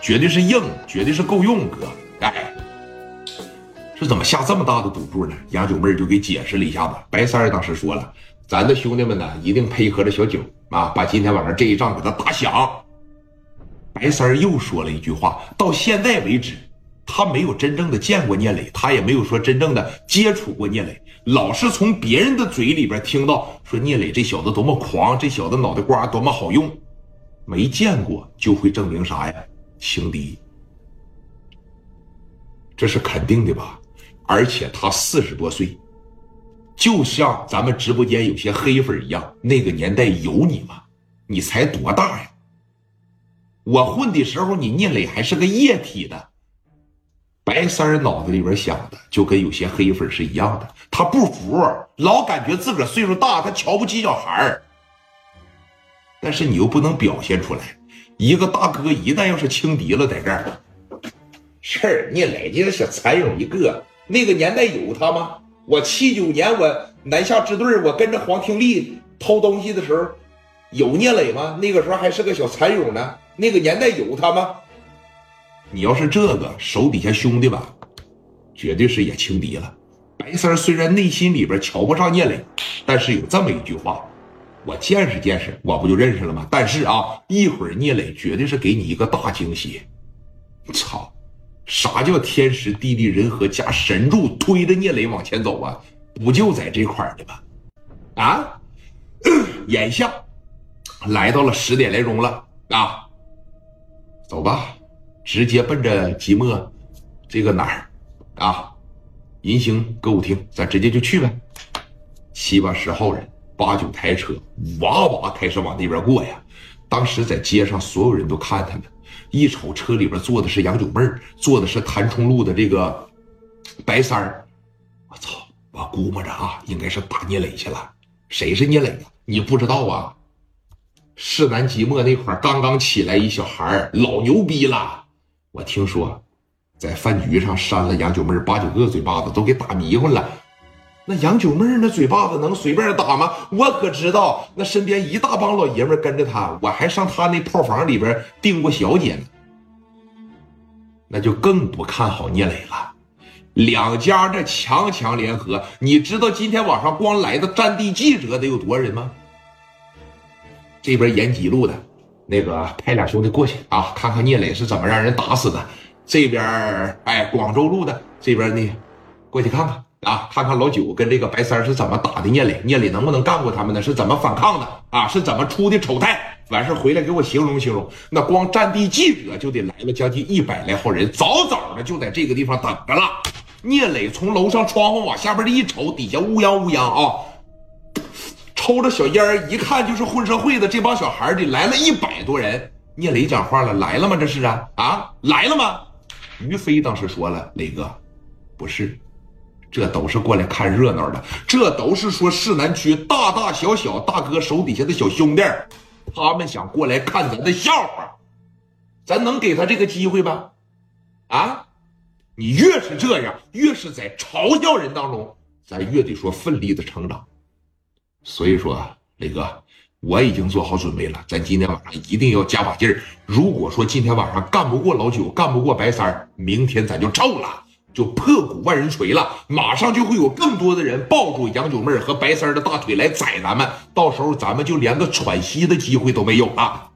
绝对是硬，绝对是够用，哥。哎，这怎么下这么大的赌注呢？杨九妹就给解释了一下子。白三儿当时说了，咱的兄弟们呢，一定配合着小九啊，把今天晚上这一仗给他打响。白三儿又说了一句话，到现在为止。他没有真正的见过聂磊，他也没有说真正的接触过聂磊，老是从别人的嘴里边听到说聂磊这小子多么狂，这小子脑袋瓜多么好用，没见过就会证明啥呀？轻敌，这是肯定的吧？而且他四十多岁，就像咱们直播间有些黑粉一样，那个年代有你吗？你才多大呀？我混的时候，你聂磊还是个液体的。白三脑子里边想的就跟有些黑粉是一样的，他不服，老感觉自个儿岁数大，他瞧不起小孩儿。但是你又不能表现出来，一个大哥一旦要是轻敌了，在这儿，是聂磊这个小蚕蛹一个，那个年代有他吗？我七九年我南下支队，我跟着黄廷利偷东西的时候，有聂磊吗？那个时候还是个小蚕蛹呢，那个年代有他吗？你要是这个手底下兄弟吧，绝对是也轻敌了。白三虽然内心里边瞧不上聂磊，但是有这么一句话，我见识见识，我不就认识了吗？但是啊，一会儿聂磊绝对是给你一个大惊喜。操，啥叫天时地利人和加神助推着聂磊往前走啊？不就在这块儿呢吗？啊，眼下来到了十点来钟了啊，走吧。直接奔着即墨这个哪儿啊？银星歌舞厅，咱直接就去呗。七八十号人，八九台车，哇哇开始往那边过呀。当时在街上，所有人都看他们，一瞅车里边坐的是杨九妹儿，坐的是谭冲路的这个白三儿。我操！我估摸着啊，应该是打聂磊去了。谁是聂磊呀？你不知道啊？市南即墨那块刚刚起来一小孩老牛逼了。我听说，在饭局上扇了杨九妹八九个嘴巴子，都给打迷糊了。那杨九妹那嘴巴子能随便打吗？我可知道，那身边一大帮老爷们跟着他，我还上他那炮房里边订过小姐呢。那就更不看好聂磊了。两家这强强联合，你知道今天晚上光来的战地记者得有多少人吗？这边延吉路的。那个派俩兄弟过去啊，看看聂磊是怎么让人打死的。这边哎，广州路的这边呢，过去看看啊，看看老九跟这个白三是怎么打的聂磊，聂磊能不能干过他们呢？是怎么反抗的啊？是怎么出的丑态？完事回来给我形容形容。那光战地记者就得来了将近一百来号人，早早的就在这个地方等着了。聂磊从楼上窗户往下边一瞅，底下乌泱乌泱啊。抽着小烟儿，一看就是混社会的这帮小孩里来了一百多人。聂磊讲话了，来了吗？这是啊啊，来了吗？于飞当时说了，磊哥，不是，这都是过来看热闹的，这都是说市南区大大小小大哥手底下的小兄弟，他们想过来看咱的笑话，咱能给他这个机会吧？啊，你越是这样，越是在嘲笑人当中，咱越得说奋力的成长。所以说，磊哥，我已经做好准备了。咱今天晚上一定要加把劲儿。如果说今天晚上干不过老九，干不过白三，明天咱就臭了，就破鼓万人锤了。马上就会有更多的人抱住杨九妹和白三儿的大腿来宰咱们，到时候咱们就连个喘息的机会都没有了。